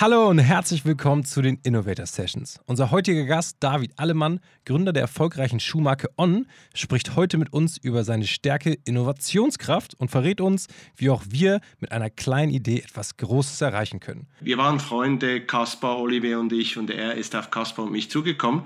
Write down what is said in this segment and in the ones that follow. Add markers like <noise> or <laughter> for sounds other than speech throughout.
Hallo und herzlich willkommen zu den Innovator Sessions. Unser heutiger Gast, David Allemann, Gründer der erfolgreichen Schuhmarke On, spricht heute mit uns über seine Stärke Innovationskraft und verrät uns, wie auch wir mit einer kleinen Idee etwas Großes erreichen können. Wir waren Freunde, Kaspar, Olivier und ich, und er ist auf Kaspar und mich zugekommen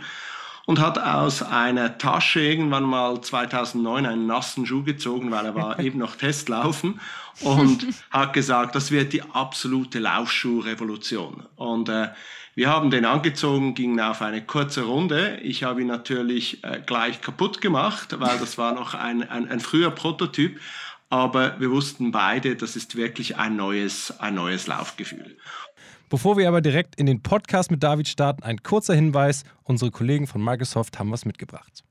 und hat aus einer Tasche irgendwann mal 2009 einen nassen Schuh gezogen, weil er war <laughs> eben noch Testlaufen und hat gesagt, das wird die absolute Laufschuhrevolution. Und äh, wir haben den angezogen, gingen auf eine kurze Runde. Ich habe ihn natürlich äh, gleich kaputt gemacht, weil das war noch ein, ein, ein früher Prototyp. Aber wir wussten beide, das ist wirklich ein neues, ein neues Laufgefühl. Bevor wir aber direkt in den Podcast mit David starten, ein kurzer Hinweis. Unsere Kollegen von Microsoft haben was mitgebracht.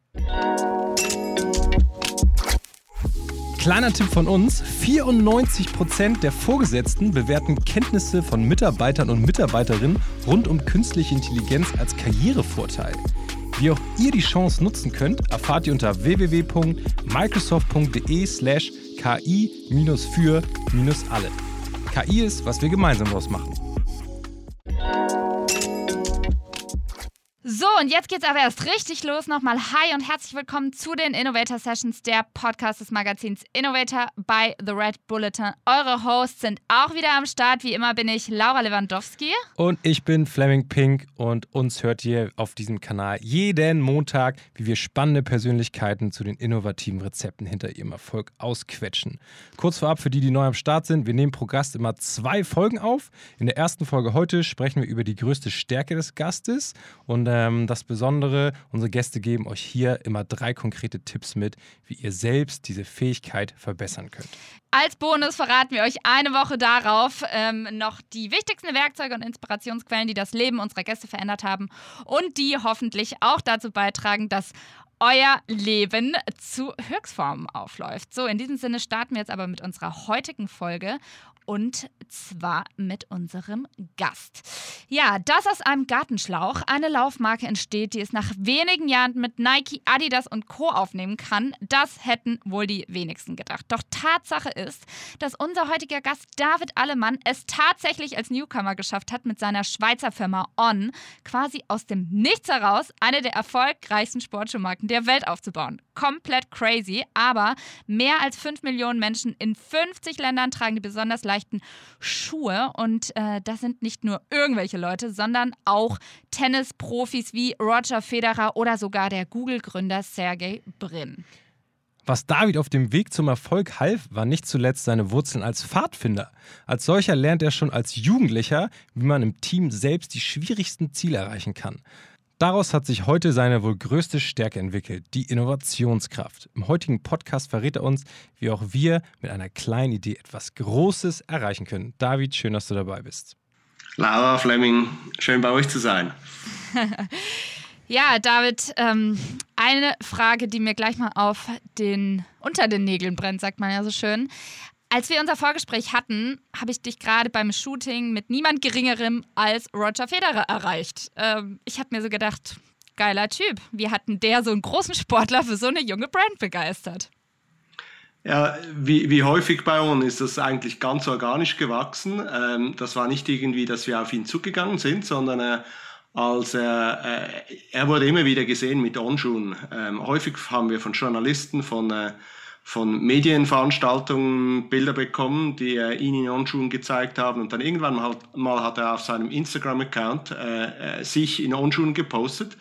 Kleiner Tipp von uns: 94% der Vorgesetzten bewerten Kenntnisse von Mitarbeitern und Mitarbeiterinnen rund um künstliche Intelligenz als Karrierevorteil. Wie auch ihr die Chance nutzen könnt, erfahrt ihr unter www.microsoft.de/slash ki-für-alle. KI ist, was wir gemeinsam daraus machen. Und jetzt geht's aber erst richtig los. Nochmal Hi und herzlich willkommen zu den Innovator Sessions, der Podcast des Magazins Innovator bei The Red Bulletin. Eure Hosts sind auch wieder am Start. Wie immer bin ich Laura Lewandowski. Und ich bin Fleming Pink und uns hört ihr auf diesem Kanal jeden Montag, wie wir spannende Persönlichkeiten zu den innovativen Rezepten hinter ihrem Erfolg ausquetschen. Kurz vorab für die, die neu am Start sind, wir nehmen pro Gast immer zwei Folgen auf. In der ersten Folge heute sprechen wir über die größte Stärke des Gastes und ähm, das Besondere, unsere Gäste geben euch hier immer drei konkrete Tipps mit, wie ihr selbst diese Fähigkeit verbessern könnt. Als Bonus verraten wir euch eine Woche darauf ähm, noch die wichtigsten Werkzeuge und Inspirationsquellen, die das Leben unserer Gäste verändert haben und die hoffentlich auch dazu beitragen, dass euer Leben zu Höchstformen aufläuft. So, in diesem Sinne starten wir jetzt aber mit unserer heutigen Folge und zwar mit unserem Gast. Ja, dass aus einem Gartenschlauch eine Laufmarke entsteht, die es nach wenigen Jahren mit Nike, Adidas und Co. aufnehmen kann, das hätten wohl die wenigsten gedacht. Doch Tatsache ist, dass unser heutiger Gast David Allemann es tatsächlich als Newcomer geschafft hat, mit seiner Schweizer Firma On quasi aus dem Nichts heraus eine der erfolgreichsten Sportschuhmarken der Welt aufzubauen. Komplett crazy, aber mehr als 5 Millionen Menschen in 50 Ländern tragen die besonders leichten Schuhe. Und äh, das sind nicht nur irgendwelche Leute, sondern auch Tennisprofis wie Roger Federer oder sogar der Google-Gründer Sergey Brin. Was David auf dem Weg zum Erfolg half, war nicht zuletzt seine Wurzeln als Pfadfinder. Als solcher lernt er schon als Jugendlicher, wie man im Team selbst die schwierigsten Ziele erreichen kann. Daraus hat sich heute seine wohl größte Stärke entwickelt, die Innovationskraft. Im heutigen Podcast verrät er uns, wie auch wir mit einer kleinen Idee etwas Großes erreichen können. David, schön, dass du dabei bist. Laura Fleming, schön bei euch zu sein. <laughs> ja, David, ähm, eine Frage, die mir gleich mal auf den, unter den Nägeln brennt, sagt man ja so schön. Als wir unser Vorgespräch hatten, habe ich dich gerade beim Shooting mit niemand Geringerem als Roger Federer erreicht. Ähm, ich habe mir so gedacht, geiler Typ. Wie hat denn der so einen großen Sportler für so eine junge Brand begeistert? Ja, wie, wie häufig bei uns ist das eigentlich ganz organisch gewachsen. Ähm, das war nicht irgendwie, dass wir auf ihn zugegangen sind, sondern äh, als er, äh, er wurde immer wieder gesehen mit Onschuhen. Ähm, häufig haben wir von Journalisten, von äh, von Medienveranstaltungen Bilder bekommen, die äh, ihn in Onschuhen gezeigt haben. Und dann irgendwann mal, mal hat er auf seinem Instagram-Account äh, äh, sich in Onschuhen gepostet.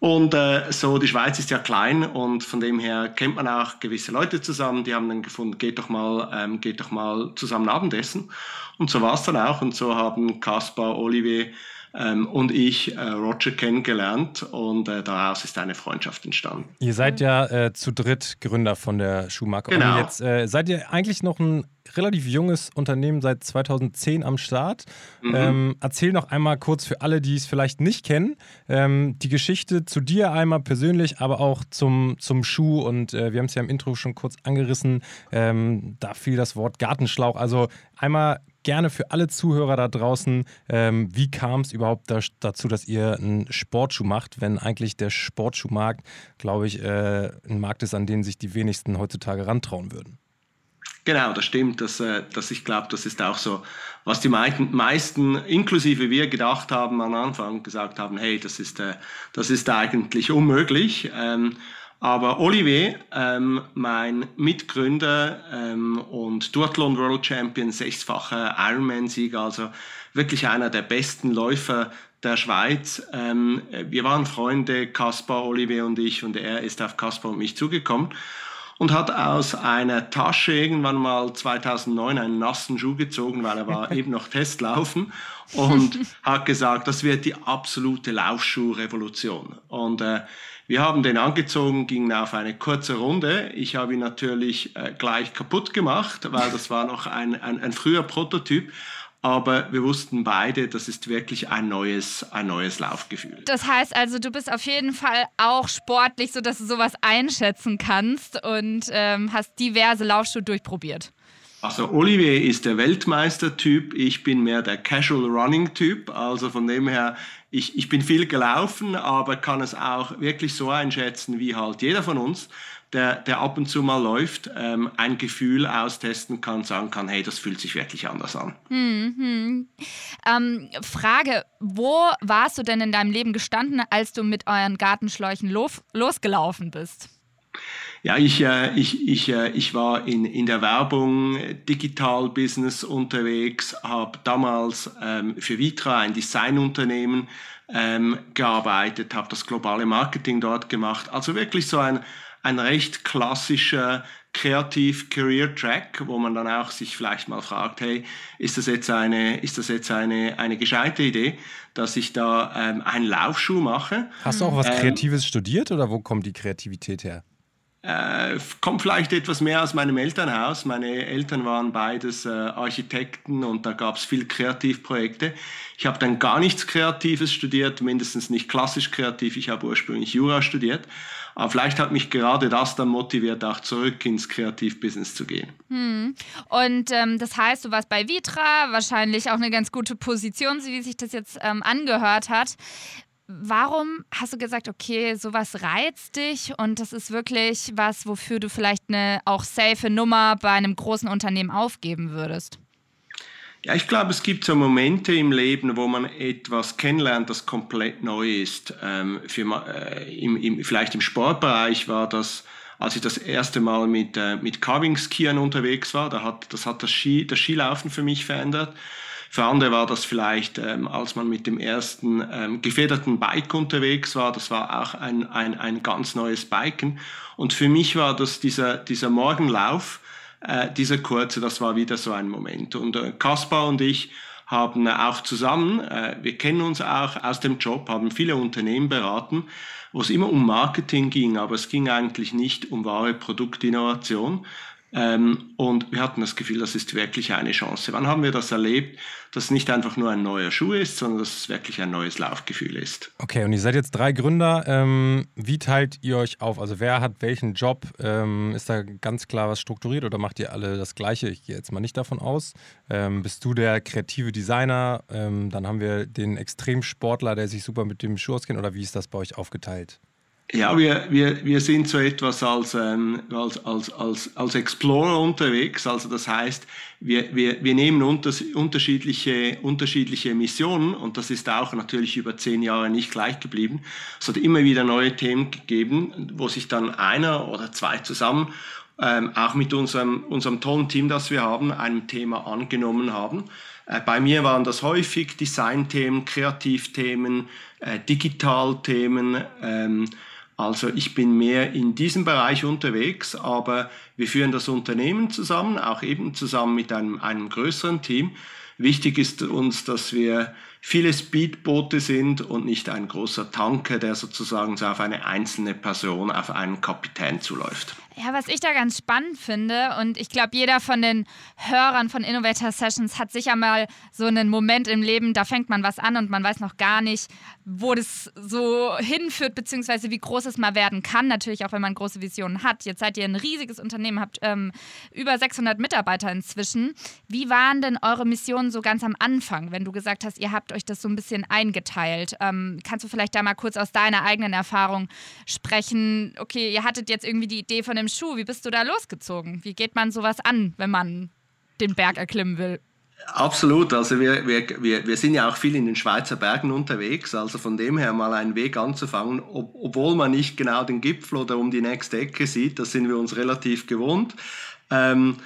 Und äh, so, die Schweiz ist ja klein und von dem her kennt man auch gewisse Leute zusammen, die haben dann gefunden, geht doch mal, ähm, geht doch mal zusammen Abendessen. Und so war es dann auch. Und so haben Kaspar, Olivier, ähm, und ich äh, Roger kennengelernt und äh, daraus ist eine Freundschaft entstanden. Ihr seid ja äh, zu dritt Gründer von der Schuhmarke. Genau. Und jetzt äh, seid ihr eigentlich noch ein relativ junges Unternehmen seit 2010 am Start. Mhm. Ähm, erzähl noch einmal kurz für alle, die es vielleicht nicht kennen, ähm, die Geschichte zu dir einmal persönlich, aber auch zum, zum Schuh. Und äh, wir haben es ja im Intro schon kurz angerissen. Ähm, da fiel das Wort Gartenschlauch. Also einmal gerne für alle Zuhörer da draußen, ähm, wie kam es überhaupt da, dazu, dass ihr einen Sportschuh macht, wenn eigentlich der Sportschuhmarkt, glaube ich, äh, ein Markt ist, an den sich die wenigsten heutzutage rantrauen würden? Genau, das stimmt. Das, äh, das ich glaube, das ist auch so, was die meisten, inklusive wir, gedacht haben am Anfang, gesagt haben, hey, das ist, äh, das ist eigentlich unmöglich. Aber Olivier, ähm, mein Mitgründer ähm, und Duathlon World Champion, sechsfacher Ironman-Sieger, also wirklich einer der besten Läufer der Schweiz. Ähm, wir waren Freunde, Kaspar, Olivier und ich, und er ist auf Kaspar und mich zugekommen und hat aus einer Tasche irgendwann mal 2009 einen nassen Schuh gezogen, weil er war <laughs> eben noch Testlaufen und hat gesagt, das wird die absolute Laufschuhrevolution. Und äh, wir haben den angezogen, gingen auf eine kurze Runde. Ich habe ihn natürlich äh, gleich kaputt gemacht, weil das war noch ein, ein, ein früher Prototyp aber wir wussten beide, das ist wirklich ein neues, ein neues Laufgefühl. Das heißt also, du bist auf jeden Fall auch sportlich, sodass du sowas einschätzen kannst und ähm, hast diverse Laufschuhe durchprobiert. Also Olivier ist der Weltmeistertyp, ich bin mehr der Casual Running Typ, also von dem her, ich, ich bin viel gelaufen, aber kann es auch wirklich so einschätzen wie halt jeder von uns der, der ab und zu mal läuft, ähm, ein Gefühl austesten kann, sagen kann, hey, das fühlt sich wirklich anders an. Mhm. Ähm, Frage, wo warst du denn in deinem Leben gestanden, als du mit euren Gartenschläuchen los, losgelaufen bist? Ja, ich, äh, ich, ich, äh, ich war in, in der Werbung, Digital-Business unterwegs, habe damals ähm, für Vitra ein Designunternehmen ähm, gearbeitet, habe das globale Marketing dort gemacht. Also wirklich so ein, ein recht klassischer Kreativ-Career-Track, wo man dann auch sich vielleicht mal fragt, hey, ist das jetzt eine, ist das jetzt eine, eine gescheite Idee, dass ich da ähm, einen Laufschuh mache? Hast du auch was ähm, Kreatives studiert oder wo kommt die Kreativität her? Äh, kommt vielleicht etwas mehr aus meinem Elternhaus. Meine Eltern waren beides äh, Architekten und da gab es viel Kreativprojekte. Ich habe dann gar nichts Kreatives studiert, mindestens nicht klassisch kreativ. Ich habe ursprünglich Jura studiert. Aber vielleicht hat mich gerade das dann motiviert, auch zurück ins Kreativbusiness zu gehen. Hm. Und ähm, das heißt, du warst bei Vitra, wahrscheinlich auch eine ganz gute Position, wie sich das jetzt ähm, angehört hat. Warum hast du gesagt, okay, sowas reizt dich und das ist wirklich was, wofür du vielleicht eine auch safe Nummer bei einem großen Unternehmen aufgeben würdest? Ja, ich glaube, es gibt so Momente im Leben, wo man etwas kennenlernt, das komplett neu ist. Ähm, für, äh, im, im, vielleicht im Sportbereich war das, als ich das erste Mal mit, äh, mit Carving-Skiern unterwegs war, da hat, das hat das, Ski, das Skilaufen für mich verändert. Für andere war das vielleicht, ähm, als man mit dem ersten ähm, gefederten Bike unterwegs war, das war auch ein, ein, ein ganz neues Biken. Und für mich war das dieser, dieser Morgenlauf, äh, dieser kurze, das war wieder so ein Moment. Und äh, Kaspar und ich haben auch zusammen, äh, wir kennen uns auch aus dem Job, haben viele Unternehmen beraten, wo es immer um Marketing ging, aber es ging eigentlich nicht um wahre Produktinnovation, und wir hatten das Gefühl, das ist wirklich eine Chance. Wann haben wir das erlebt, dass es nicht einfach nur ein neuer Schuh ist, sondern dass es wirklich ein neues Laufgefühl ist? Okay, und ihr seid jetzt drei Gründer. Ähm, wie teilt ihr euch auf? Also wer hat welchen Job? Ähm, ist da ganz klar was strukturiert oder macht ihr alle das Gleiche? Ich gehe jetzt mal nicht davon aus. Ähm, bist du der kreative Designer? Ähm, dann haben wir den Extremsportler, der sich super mit dem Schuh auskennt. Oder wie ist das bei euch aufgeteilt? Ja, wir, wir, wir sind so etwas als, ähm, als, als, als, als Explorer unterwegs. Also das heißt, wir, wir, wir nehmen unters, unterschiedliche, unterschiedliche Missionen und das ist auch natürlich über zehn Jahre nicht gleich geblieben. Es hat immer wieder neue Themen gegeben, wo sich dann einer oder zwei zusammen ähm, auch mit unserem, unserem tollen Team, das wir haben, einem Thema angenommen haben. Äh, bei mir waren das häufig Designthemen, Kreativthemen, äh, Digitalthemen, ähm, also ich bin mehr in diesem Bereich unterwegs, aber wir führen das Unternehmen zusammen, auch eben zusammen mit einem, einem größeren Team. Wichtig ist uns, dass wir viele Speedboote sind und nicht ein großer Tanker, der sozusagen so auf eine einzelne Person, auf einen Kapitän zuläuft. Ja, was ich da ganz spannend finde, und ich glaube, jeder von den Hörern von Innovator Sessions hat sicher mal so einen Moment im Leben, da fängt man was an und man weiß noch gar nicht, wo das so hinführt, beziehungsweise wie groß es mal werden kann. Natürlich auch, wenn man große Visionen hat. Jetzt seid ihr ein riesiges Unternehmen, habt ähm, über 600 Mitarbeiter inzwischen. Wie waren denn eure Missionen so ganz am Anfang, wenn du gesagt hast, ihr habt euch das so ein bisschen eingeteilt? Ähm, kannst du vielleicht da mal kurz aus deiner eigenen Erfahrung sprechen? Okay, ihr hattet jetzt irgendwie die Idee von dem Schuh. Wie bist du da losgezogen? Wie geht man sowas an, wenn man den Berg erklimmen will? Absolut, also wir, wir, wir, wir sind ja auch viel in den Schweizer Bergen unterwegs, also von dem her mal einen Weg anzufangen, ob, obwohl man nicht genau den Gipfel oder um die nächste Ecke sieht, das sind wir uns relativ gewohnt. Ähm,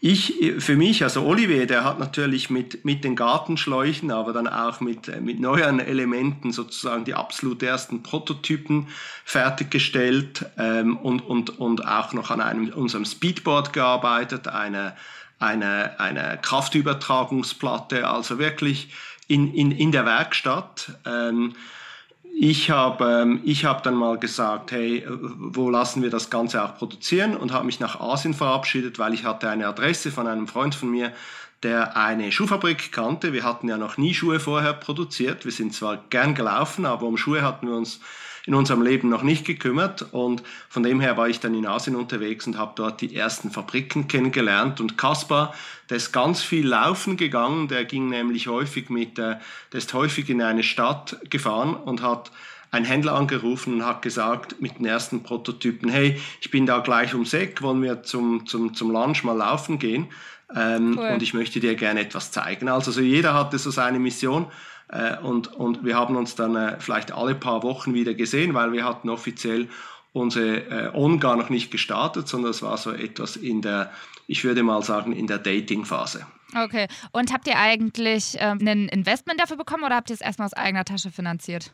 ich, für mich, also Olivier, der hat natürlich mit, mit den Gartenschläuchen, aber dann auch mit, mit neuen Elementen sozusagen die absolut ersten Prototypen fertiggestellt ähm, und, und, und auch noch an einem, unserem Speedboard gearbeitet, eine, eine, eine Kraftübertragungsplatte, also wirklich in, in, in der Werkstatt. Ähm, ich habe ähm, ich hab dann mal gesagt, hey, wo lassen wir das Ganze auch produzieren und habe mich nach Asien verabschiedet, weil ich hatte eine Adresse von einem Freund von mir, der eine Schuhfabrik kannte. Wir hatten ja noch nie Schuhe vorher produziert. Wir sind zwar gern gelaufen, aber um Schuhe hatten wir uns in unserem Leben noch nicht gekümmert. Und von dem her war ich dann in Asien unterwegs und habe dort die ersten Fabriken kennengelernt. Und Kaspar, der ist ganz viel laufen gegangen. Der ging nämlich häufig mit, äh, der ist häufig in eine Stadt gefahren und hat einen Händler angerufen und hat gesagt mit den ersten Prototypen, hey, ich bin da gleich ums Eck, wollen wir zum, zum, zum Lunch mal laufen gehen? Ähm, cool. Und ich möchte dir gerne etwas zeigen. Also so jeder hatte so seine Mission. Äh, und, und wir haben uns dann äh, vielleicht alle paar Wochen wieder gesehen, weil wir hatten offiziell unsere äh, On gar noch nicht gestartet, sondern es war so etwas in der, ich würde mal sagen, in der Dating-Phase. Okay. Und habt ihr eigentlich ähm, ein Investment dafür bekommen oder habt ihr es erstmal aus eigener Tasche finanziert?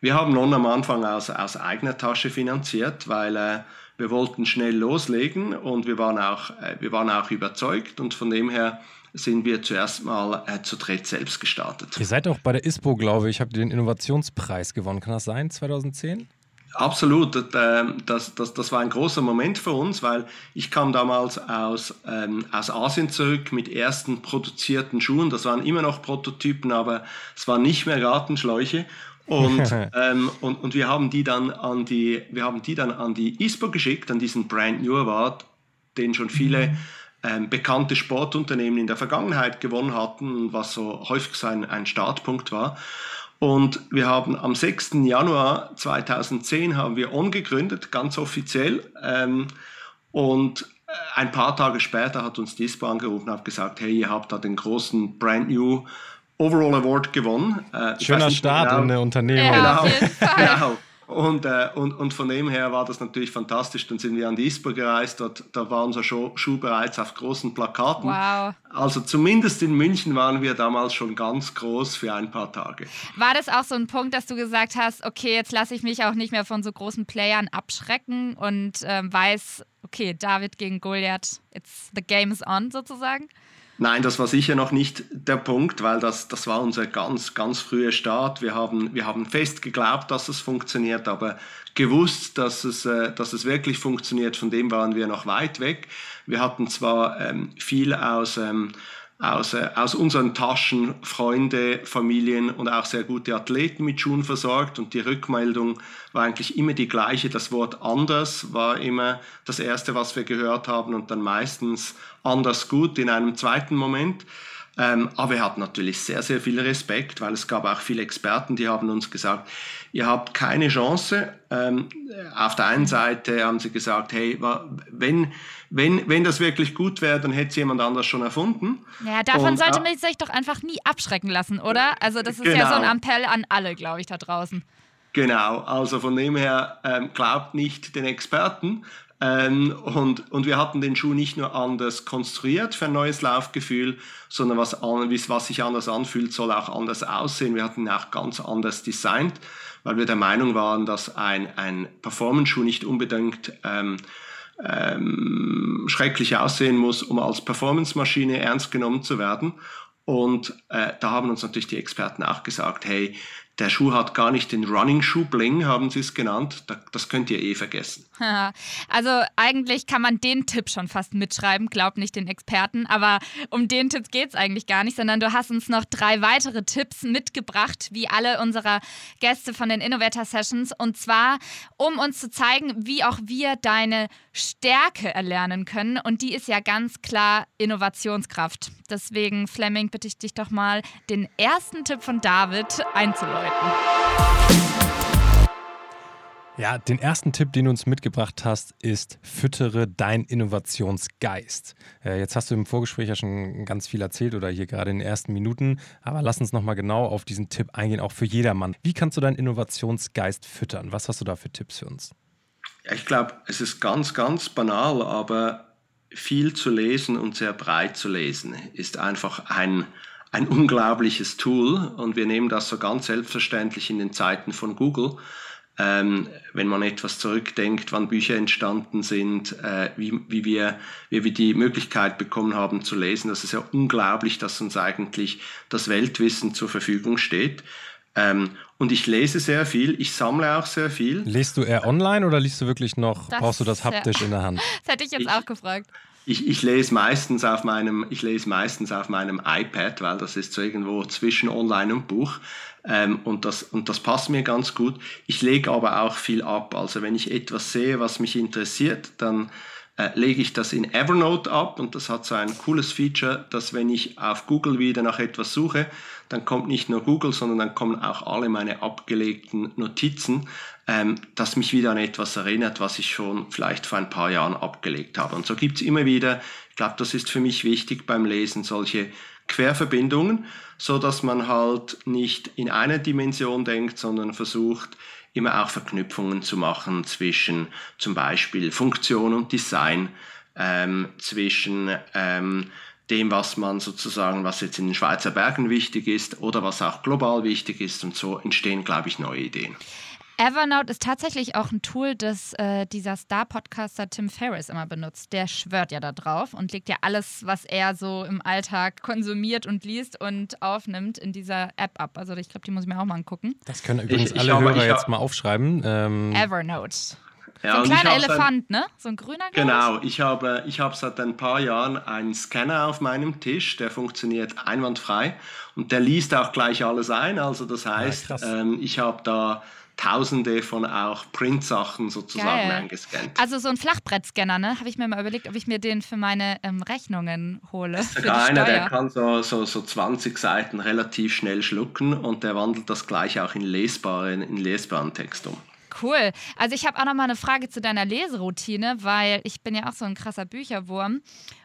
Wir haben Non am Anfang aus, aus eigener Tasche finanziert, weil äh, wir wollten schnell loslegen und wir waren auch, äh, wir waren auch überzeugt und von dem her sind wir zuerst mal äh, zu dritt selbst gestartet. Ihr seid auch bei der ISPO, glaube ich, habt ihr den Innovationspreis gewonnen. Kann das sein, 2010? Absolut, ähm, das, das, das war ein großer Moment für uns, weil ich kam damals aus, ähm, aus Asien zurück mit ersten produzierten Schuhen. Das waren immer noch Prototypen, aber es waren nicht mehr Gartenschläuche. Und, <laughs> ähm, und, und wir haben die dann an die, wir haben die dann an die ISPO geschickt, an diesen Brand New Award, den schon viele mhm ähm, bekannte Sportunternehmen in der Vergangenheit gewonnen hatten, was so häufig so ein, ein Startpunkt war. Und wir haben am 6. Januar 2010 haben wir On gegründet, ganz offiziell. Ähm, und äh, ein paar Tage später hat uns Dispo angerufen und hat gesagt, hey, ihr habt da den großen Brand New Overall Award gewonnen. Äh, Schöner Start genau, in der Unternehmung. Ja, genau, <laughs> genau. Und, äh, und, und von dem her war das natürlich fantastisch. Dann sind wir an die ISPO gereist, dort, da war unser Schuh, Schuh bereits auf großen Plakaten. Wow. Also zumindest in München waren wir damals schon ganz groß für ein paar Tage. War das auch so ein Punkt, dass du gesagt hast, okay, jetzt lasse ich mich auch nicht mehr von so großen Playern abschrecken und ähm, weiß, okay, David gegen Goliath, it's the game is on sozusagen? Nein, das war sicher noch nicht der Punkt, weil das, das war unser ganz, ganz früher Start. Wir haben, wir haben fest geglaubt, dass es funktioniert, aber gewusst, dass es, äh, dass es wirklich funktioniert, von dem waren wir noch weit weg. Wir hatten zwar ähm, viel aus, ähm, aus, äh, aus unseren Taschen Freunde, Familien und auch sehr gute Athleten mit Schuhen versorgt und die Rückmeldung war eigentlich immer die gleiche. Das Wort anders war immer das Erste, was wir gehört haben und dann meistens anders gut in einem zweiten Moment. Ähm, aber wir hatten natürlich sehr, sehr viel Respekt, weil es gab auch viele Experten, die haben uns gesagt, ihr habt keine Chance. Ähm, auf der einen Seite haben sie gesagt, hey, wenn, wenn, wenn das wirklich gut wäre, dann hätte es jemand anders schon erfunden. Ja, davon Und, sollte man sich doch einfach nie abschrecken lassen, oder? Also das ist genau. ja so ein genau. Appell an alle, glaube ich, da draußen. Genau, also von dem her ähm, glaubt nicht den Experten, ähm, und, und wir hatten den Schuh nicht nur anders konstruiert für ein neues Laufgefühl, sondern was, an, was sich anders anfühlt, soll auch anders aussehen. Wir hatten ihn auch ganz anders designt, weil wir der Meinung waren, dass ein, ein Performance-Schuh nicht unbedingt ähm, ähm, schrecklich aussehen muss, um als Performance-Maschine ernst genommen zu werden. Und äh, da haben uns natürlich die Experten auch gesagt, hey, der Schuh hat gar nicht den Running Shoe Bling, haben sie es genannt. Das könnt ihr eh vergessen. <laughs> Also eigentlich kann man den Tipp schon fast mitschreiben, glaub nicht den Experten. Aber um den Tipp geht es eigentlich gar nicht, sondern du hast uns noch drei weitere Tipps mitgebracht, wie alle unserer Gäste von den Innovator Sessions. Und zwar, um uns zu zeigen, wie auch wir deine Stärke erlernen können. Und die ist ja ganz klar Innovationskraft. Deswegen, Fleming, bitte ich dich doch mal, den ersten Tipp von David einzuläuten. Ja, den ersten Tipp, den du uns mitgebracht hast, ist füttere dein Innovationsgeist. Äh, jetzt hast du im Vorgespräch ja schon ganz viel erzählt oder hier gerade in den ersten Minuten, aber lass uns nochmal genau auf diesen Tipp eingehen, auch für jedermann. Wie kannst du deinen Innovationsgeist füttern? Was hast du da für Tipps für uns? Ja, ich glaube, es ist ganz, ganz banal, aber viel zu lesen und sehr breit zu lesen ist einfach ein, ein unglaubliches Tool und wir nehmen das so ganz selbstverständlich in den Zeiten von Google ähm, wenn man etwas zurückdenkt, wann Bücher entstanden sind, äh, wie, wie, wir, wie wir die Möglichkeit bekommen haben zu lesen. Das ist ja unglaublich, dass uns eigentlich das Weltwissen zur Verfügung steht. Ähm, und ich lese sehr viel, ich sammle auch sehr viel. Lest du eher online oder liest du wirklich noch, das, brauchst du das haptisch ja. in der Hand? <laughs> Das hätte ich jetzt ich, auch gefragt. Ich, ich, lese meistens auf meinem, ich lese meistens auf meinem iPad, weil das ist so irgendwo zwischen Online und Buch. Ähm, und, das, und das passt mir ganz gut. Ich lege aber auch viel ab. Also wenn ich etwas sehe, was mich interessiert, dann äh, lege ich das in Evernote ab und das hat so ein cooles Feature, dass wenn ich auf Google wieder nach etwas suche, dann kommt nicht nur Google, sondern dann kommen auch alle meine abgelegten Notizen, ähm, das mich wieder an etwas erinnert, was ich schon vielleicht vor ein paar Jahren abgelegt habe. Und so gibt es immer wieder, ich glaube, das ist für mich wichtig beim Lesen, solche Querverbindungen, so dass man halt nicht in einer Dimension denkt, sondern versucht, immer auch Verknüpfungen zu machen zwischen zum Beispiel Funktion und Design, ähm, zwischen ähm, dem, was man sozusagen, was jetzt in den Schweizer Bergen wichtig ist oder was auch global wichtig ist. Und so entstehen, glaube ich, neue Ideen. Evernote ist tatsächlich auch ein Tool, das äh, dieser Star-Podcaster Tim Ferriss immer benutzt. Der schwört ja da drauf und legt ja alles, was er so im Alltag konsumiert und liest und aufnimmt, in dieser App ab. Also ich glaube, die muss ich mir auch mal angucken. Das können übrigens ich, ich alle Hörer jetzt mal aufschreiben. Ähm Evernote. Ja, so ein kleiner Elefant, ne? So ein grüner Genau, ich habe, ich habe seit ein paar Jahren einen Scanner auf meinem Tisch, der funktioniert einwandfrei und der liest auch gleich alles ein. Also das heißt, ja, ähm, ich habe da Tausende von auch Print-Sachen sozusagen Geil. eingescannt. Also so ein Flachbrettscanner, ne? Habe ich mir mal überlegt, ob ich mir den für meine ähm, Rechnungen hole. Das ist sogar einer, der kann so, so, so 20 Seiten relativ schnell schlucken und der wandelt das gleich auch in lesbaren, in lesbaren Text um. Cool. Also ich habe auch noch mal eine Frage zu deiner Leseroutine, weil ich bin ja auch so ein krasser Bücherwurm.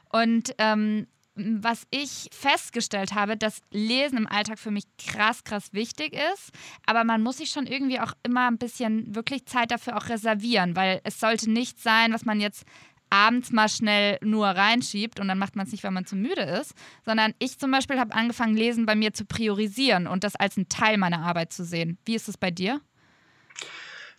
Und ähm, was ich festgestellt habe, dass Lesen im Alltag für mich krass, krass wichtig ist. Aber man muss sich schon irgendwie auch immer ein bisschen wirklich Zeit dafür auch reservieren, weil es sollte nicht sein, was man jetzt abends mal schnell nur reinschiebt und dann macht man es nicht, weil man zu müde ist, sondern ich zum Beispiel habe angefangen, Lesen bei mir zu priorisieren und das als einen Teil meiner Arbeit zu sehen. Wie ist es bei dir?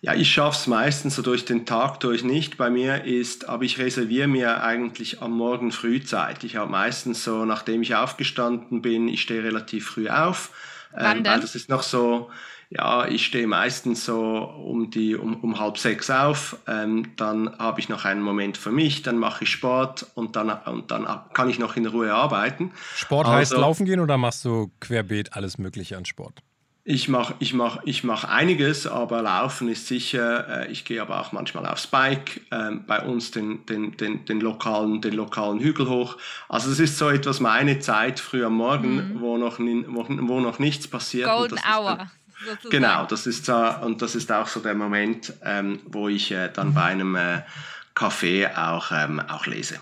Ja, ich schaffe es meistens so durch den Tag durch nicht. Bei mir ist, aber ich reserviere mir eigentlich am Morgen früh Zeit. Ich habe meistens so, nachdem ich aufgestanden bin, ich stehe relativ früh auf. Wann ähm, denn? das ist noch so, ja, ich stehe meistens so um, die, um, um halb sechs auf. Ähm, dann habe ich noch einen Moment für mich, dann mache ich Sport und dann, und dann kann ich noch in Ruhe arbeiten. Sport heißt also, laufen gehen oder machst du querbeet alles Mögliche an Sport? Ich mache ich mach, ich mach einiges, aber Laufen ist sicher. Äh, ich gehe aber auch manchmal aufs Bike, äh, bei uns den, den, den, den, lokalen, den lokalen Hügel hoch. Also es ist so etwas meine Zeit früh am Morgen, mhm. wo, noch, wo, wo noch nichts passiert. Golden Hour. Dann, genau, das ist so, und das ist auch so der Moment, ähm, wo ich äh, dann bei einem äh, Café auch, ähm, auch lese.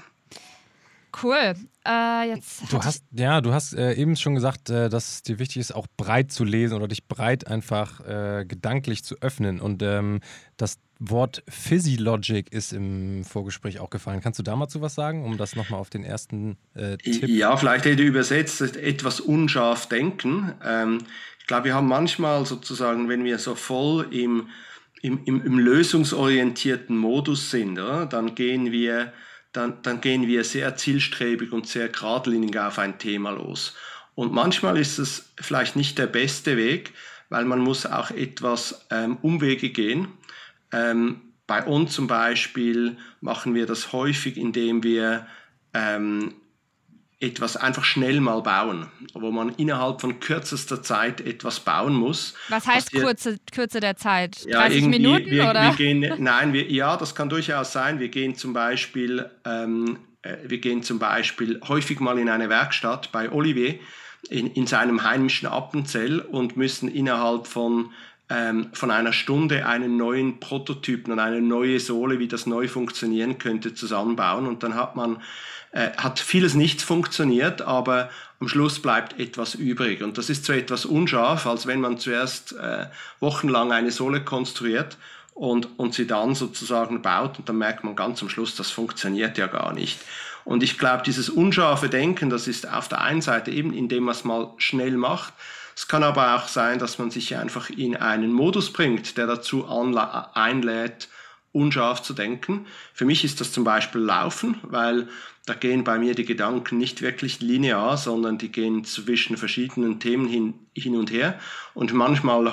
Cool. Äh, jetzt du hast, ja, du hast äh, eben schon gesagt, äh, dass es dir wichtig ist, auch breit zu lesen oder dich breit einfach äh, gedanklich zu öffnen. Und ähm, das Wort Physiologic ist im Vorgespräch auch gefallen. Kannst du da mal zu was sagen, um das nochmal auf den ersten äh, Tipp? Ja, vielleicht hätte ich übersetzt, etwas unscharf denken. Ähm, ich glaube, wir haben manchmal sozusagen, wenn wir so voll im, im, im, im lösungsorientierten Modus sind, oder? dann gehen wir dann, dann gehen wir sehr zielstrebig und sehr geradlinig auf ein Thema los. Und manchmal ist es vielleicht nicht der beste Weg, weil man muss auch etwas ähm, Umwege gehen. Ähm, bei uns zum Beispiel machen wir das häufig, indem wir ähm, etwas einfach schnell mal bauen, wo man innerhalb von kürzester Zeit etwas bauen muss. Was heißt wir, kurze, Kürze der Zeit? 30 ja, Minuten wir, oder? Wir gehen, nein, wir, ja, das kann durchaus sein. Wir gehen zum Beispiel ähm, äh, wir gehen zum Beispiel häufig mal in eine Werkstatt bei Olivier in, in seinem heimischen Appenzell und müssen innerhalb von ähm, von einer Stunde einen neuen Prototypen und eine neue Sohle, wie das neu funktionieren könnte, zusammenbauen. Und dann hat man äh, hat vieles nicht funktioniert, aber am Schluss bleibt etwas übrig. Und das ist so etwas unscharf, als wenn man zuerst äh, wochenlang eine Sohle konstruiert und, und sie dann sozusagen baut und dann merkt man ganz am Schluss, das funktioniert ja gar nicht. Und ich glaube, dieses unscharfe Denken, das ist auf der einen Seite eben, indem man es mal schnell macht. Es kann aber auch sein, dass man sich einfach in einen Modus bringt, der dazu einlädt, unscharf zu denken. Für mich ist das zum Beispiel Laufen, weil da gehen bei mir die Gedanken nicht wirklich linear, sondern die gehen zwischen verschiedenen Themen hin, hin und her. Und manchmal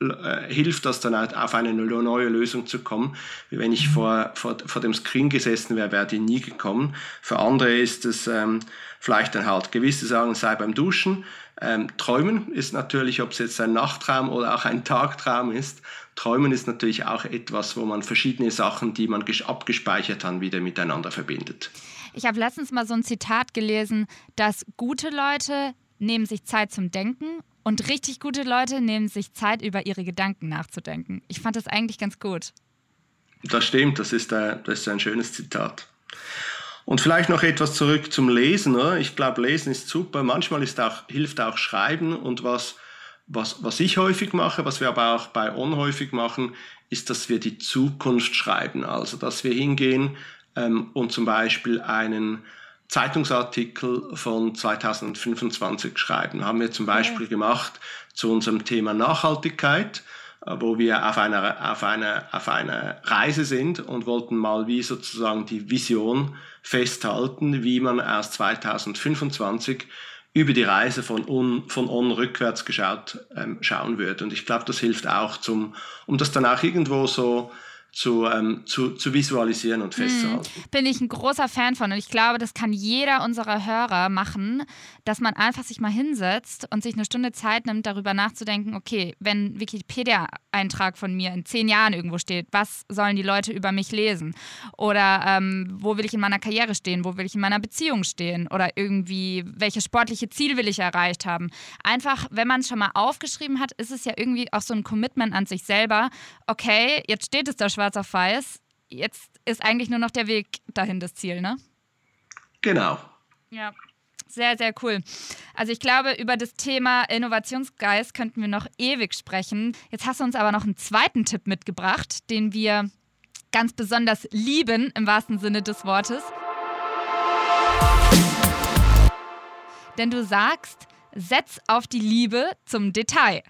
äh, hilft das dann halt auf eine neue Lösung zu kommen. Wie wenn ich vor, vor, vor dem Screen gesessen wäre, wäre die nie gekommen. Für andere ist es ähm, vielleicht dann halt gewisse sagen, sei beim Duschen. Ähm, Träumen ist natürlich, ob es jetzt ein Nachttraum oder auch ein Tagtraum ist. Träumen ist natürlich auch etwas, wo man verschiedene Sachen, die man abgespeichert hat, wieder miteinander verbindet. Ich habe letztens mal so ein Zitat gelesen, dass gute Leute nehmen sich Zeit zum Denken und richtig gute Leute nehmen sich Zeit, über ihre Gedanken nachzudenken. Ich fand das eigentlich ganz gut. Das stimmt, das ist, ein, das ist ein schönes Zitat. Und vielleicht noch etwas zurück zum Lesen. Oder? Ich glaube, Lesen ist super. Manchmal ist auch, hilft auch Schreiben. Und was, was, was ich häufig mache, was wir aber auch bei On häufig machen, ist, dass wir die Zukunft schreiben. Also, dass wir hingehen ähm, und zum Beispiel einen Zeitungsartikel von 2025 schreiben. Haben wir zum Beispiel gemacht zu unserem Thema Nachhaltigkeit, äh, wo wir auf einer, auf, einer, auf einer Reise sind und wollten mal wie sozusagen die Vision festhalten, wie man aus 2025 über die Reise von on, von on rückwärts geschaut ähm, schauen würde. Und ich glaube, das hilft auch, zum, um das dann auch irgendwo so zu, ähm, zu, zu visualisieren und festzuhalten. Hm, bin ich ein großer Fan von und ich glaube, das kann jeder unserer Hörer machen, dass man einfach sich mal hinsetzt und sich eine Stunde Zeit nimmt, darüber nachzudenken, okay, wenn Wikipedia-Eintrag von mir in zehn Jahren irgendwo steht, was sollen die Leute über mich lesen? Oder ähm, wo will ich in meiner Karriere stehen? Wo will ich in meiner Beziehung stehen? Oder irgendwie, welches sportliche Ziel will ich erreicht haben? Einfach, wenn man es schon mal aufgeschrieben hat, ist es ja irgendwie auch so ein Commitment an sich selber. Okay, jetzt steht es da schwarz schwarz auf weiß. Jetzt ist eigentlich nur noch der Weg dahin das Ziel, ne? Genau. Ja. Sehr, sehr cool. Also ich glaube, über das Thema Innovationsgeist könnten wir noch ewig sprechen. Jetzt hast du uns aber noch einen zweiten Tipp mitgebracht, den wir ganz besonders lieben, im wahrsten Sinne des Wortes. Denn du sagst, setz auf die Liebe zum Detail.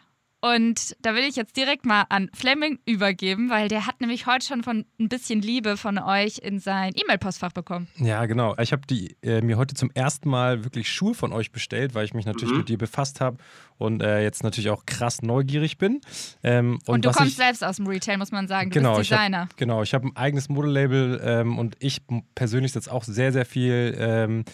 Und da will ich jetzt direkt mal an Fleming übergeben, weil der hat nämlich heute schon von ein bisschen Liebe von euch in sein E-Mail-Postfach bekommen. Ja, genau. Ich habe äh, mir heute zum ersten Mal wirklich Schuhe von euch bestellt, weil ich mich natürlich mhm. mit dir befasst habe und äh, jetzt natürlich auch krass neugierig bin. Ähm, und, und, du kommst ich, selbst aus dem Retail, muss man sagen. Du genau, bist Designer. Ich hab, genau, ich habe ein eigenes Modelabel ähm, und ich persönlich setze auch sehr, sehr viel. Ähm,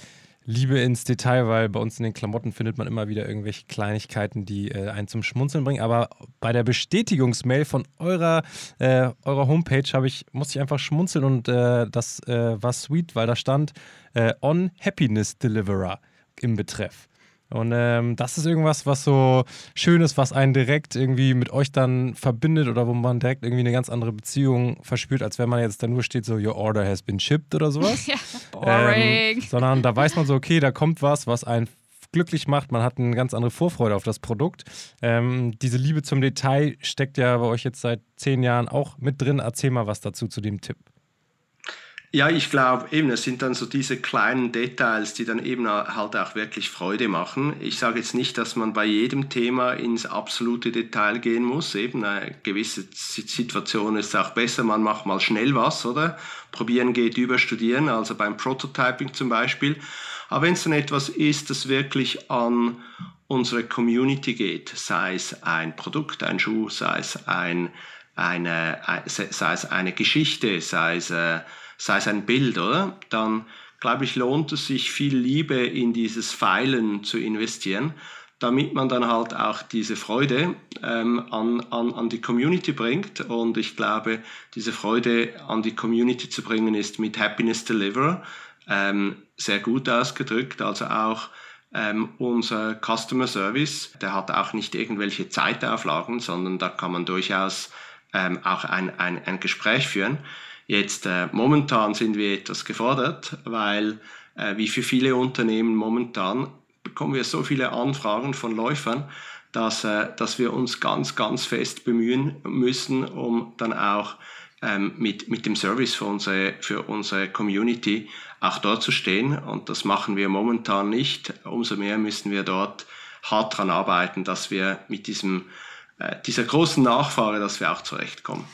Liebe ins Detail, weil bei uns in den Klamotten findet man immer wieder irgendwelche Kleinigkeiten, die äh, einen zum Schmunzeln bringen. Aber bei der Bestätigungsmail von eurer, äh, eurer Homepage ich, musste ich einfach schmunzeln und äh, das äh, war sweet, weil da stand äh, On Happiness Deliverer im Betreff. Und ähm, das ist irgendwas, was so schön ist, was einen direkt irgendwie mit euch dann verbindet oder wo man direkt irgendwie eine ganz andere Beziehung verspürt, als wenn man jetzt da nur steht, so Your order has been shipped oder sowas. <laughs> ja, boring. Ähm, sondern da weiß man so, okay, da kommt was, was einen glücklich macht. Man hat eine ganz andere Vorfreude auf das Produkt. Ähm, diese Liebe zum Detail steckt ja bei euch jetzt seit zehn Jahren auch mit drin. Erzähl mal was dazu zu dem Tipp. Ja, ich glaube eben, es sind dann so diese kleinen Details, die dann eben halt auch wirklich Freude machen. Ich sage jetzt nicht, dass man bei jedem Thema ins absolute Detail gehen muss. Eben eine gewisse Situation ist auch besser, man macht mal schnell was, oder? Probieren geht über Studieren, also beim Prototyping zum Beispiel. Aber wenn es dann etwas ist, das wirklich an unsere Community geht, sei es ein Produkt, ein Schuh, sei es ein, eine, sei es eine Geschichte, sei es äh, sei es ein Bild, oder? Dann glaube ich, lohnt es sich viel Liebe in dieses Feilen zu investieren, damit man dann halt auch diese Freude ähm, an, an, an die Community bringt. Und ich glaube, diese Freude an die Community zu bringen ist mit Happiness Deliverer ähm, sehr gut ausgedrückt. Also auch ähm, unser Customer Service, der hat auch nicht irgendwelche Zeitauflagen, sondern da kann man durchaus ähm, auch ein, ein, ein Gespräch führen. Jetzt äh, momentan sind wir etwas gefordert, weil äh, wie für viele Unternehmen momentan bekommen wir so viele Anfragen von Läufern, dass, äh, dass wir uns ganz, ganz fest bemühen müssen, um dann auch ähm, mit, mit dem Service für unsere, für unsere Community auch dort zu stehen. Und das machen wir momentan nicht. Umso mehr müssen wir dort hart daran arbeiten, dass wir mit diesem, äh, dieser großen Nachfrage, dass wir auch zurechtkommen.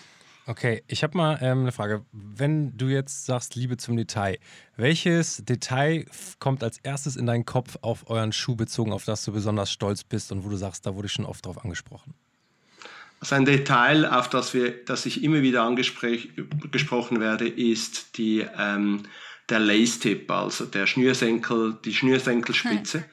Okay, ich habe mal ähm, eine Frage. Wenn du jetzt sagst, Liebe zum Detail, welches Detail kommt als erstes in deinen Kopf auf euren Schuh bezogen, auf das du besonders stolz bist und wo du sagst, da wurde ich schon oft drauf angesprochen? Also ein Detail, auf das, wir, das ich immer wieder angesprochen werde, ist die, ähm, der Lace-Tip, also der Schnürsenkel, die Schnürsenkelspitze.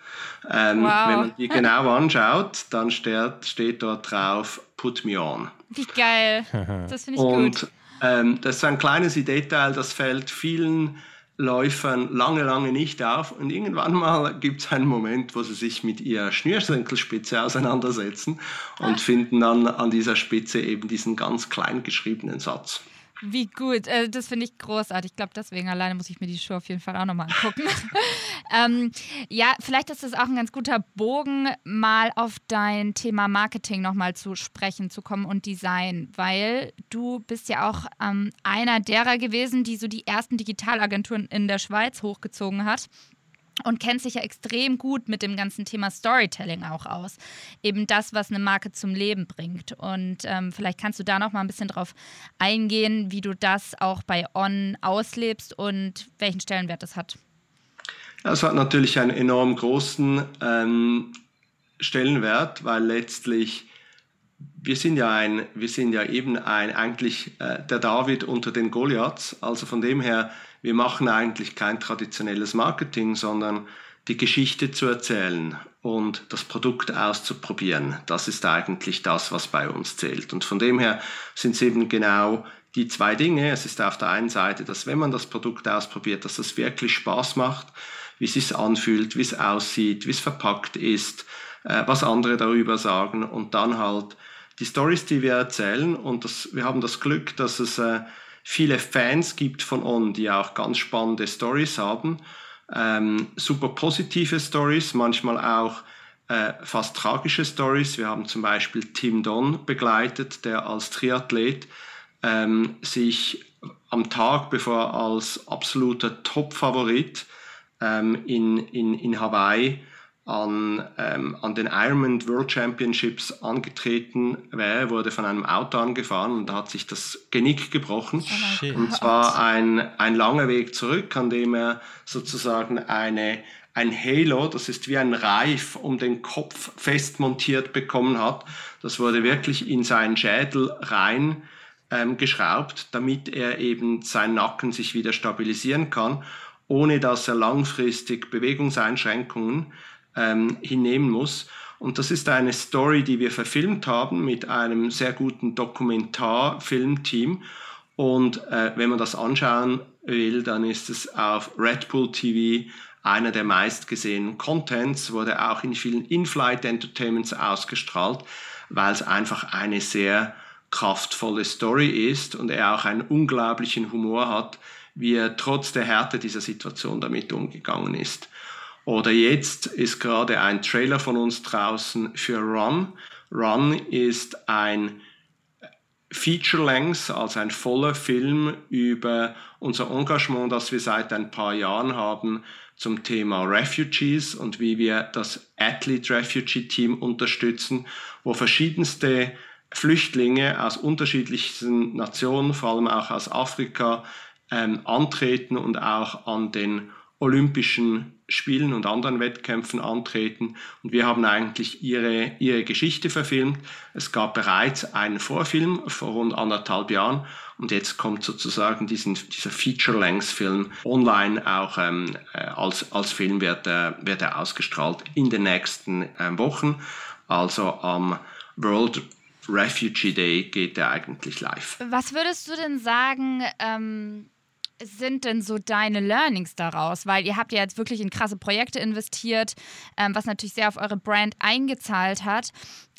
Ähm, wow. Wenn man die <laughs> genau anschaut, dann steht, steht dort drauf, put me on. Wie geil. <laughs> Das finde ich Und, gut. Ähm, das ist ein kleines Detail, das fällt vielen Läufern lange, lange nicht auf. Und irgendwann mal gibt es einen Moment, wo sie sich mit ihrer Schnürsenkelspitze auseinandersetzen und ah. finden dann an dieser Spitze eben diesen ganz klein geschriebenen Satz. Wie gut, äh, das finde ich großartig. Ich glaube, deswegen alleine muss ich mir die Show auf jeden Fall auch nochmal angucken. <laughs> ähm, ja, vielleicht ist das auch ein ganz guter Bogen, mal auf dein Thema Marketing nochmal zu sprechen zu kommen und Design, weil du bist ja auch ähm, einer derer gewesen, die so die ersten Digitalagenturen in der Schweiz hochgezogen hat und kennt sich ja extrem gut mit dem ganzen Thema Storytelling auch aus. Eben das, was eine Marke zum Leben bringt. Und ähm, vielleicht kannst du da noch mal ein bisschen drauf eingehen, wie du das auch bei On auslebst und welchen Stellenwert das hat. Es hat natürlich einen enorm großen ähm, Stellenwert, weil letztlich wir sind ja ein, wir sind ja eben ein eigentlich äh, der David unter den Goliaths. Also von dem her wir machen eigentlich kein traditionelles Marketing, sondern die Geschichte zu erzählen und das Produkt auszuprobieren. Das ist eigentlich das, was bei uns zählt. Und von dem her sind es eben genau die zwei Dinge. Es ist auf der einen Seite, dass wenn man das Produkt ausprobiert, dass es wirklich Spaß macht, wie es sich anfühlt, wie es aussieht, wie es verpackt ist, äh, was andere darüber sagen und dann halt die Stories, die wir erzählen. Und das, wir haben das Glück, dass es äh, viele Fans gibt von On, die auch ganz spannende Stories haben. Ähm, super positive Stories, manchmal auch äh, fast tragische Stories. Wir haben zum Beispiel Tim Don begleitet, der als Triathlet ähm, sich am Tag, bevor er als absoluter Top-Favorit ähm, in, in, in Hawaii an, ähm, an den Ironman World Championships angetreten wäre, wurde von einem Auto angefahren und da hat sich das Genick gebrochen. Oh und zwar ein, ein langer Weg zurück, an dem er sozusagen eine, ein Halo, das ist wie ein Reif, um den Kopf fest montiert bekommen hat. Das wurde wirklich in seinen Schädel rein ähm, geschraubt, damit er eben sein Nacken sich wieder stabilisieren kann, ohne dass er langfristig Bewegungseinschränkungen ähm, hinnehmen muss. Und das ist eine Story, die wir verfilmt haben mit einem sehr guten Dokumentarfilmteam. Und äh, wenn man das anschauen will, dann ist es auf Red Bull TV einer der meistgesehenen Contents, wurde auch in vielen In-Flight Entertainments ausgestrahlt, weil es einfach eine sehr kraftvolle Story ist und er auch einen unglaublichen Humor hat, wie er trotz der Härte dieser Situation damit umgegangen ist. Oder jetzt ist gerade ein Trailer von uns draußen für Run. Run ist ein Feature-Length, also ein voller Film über unser Engagement, das wir seit ein paar Jahren haben zum Thema Refugees und wie wir das Athlete Refugee Team unterstützen, wo verschiedenste Flüchtlinge aus unterschiedlichsten Nationen, vor allem auch aus Afrika, ähm, antreten und auch an den Olympischen Spielen und anderen Wettkämpfen antreten. Und wir haben eigentlich ihre, ihre Geschichte verfilmt. Es gab bereits einen Vorfilm vor rund anderthalb Jahren und jetzt kommt sozusagen diesen, dieser Feature-Length-Film online auch ähm, äh, als, als Film wird, äh, wird er ausgestrahlt in den nächsten äh, Wochen. Also am World Refugee Day geht er eigentlich live. Was würdest du denn sagen, ähm sind denn so deine Learnings daraus? Weil ihr habt ja jetzt wirklich in krasse Projekte investiert, ähm, was natürlich sehr auf eure Brand eingezahlt hat.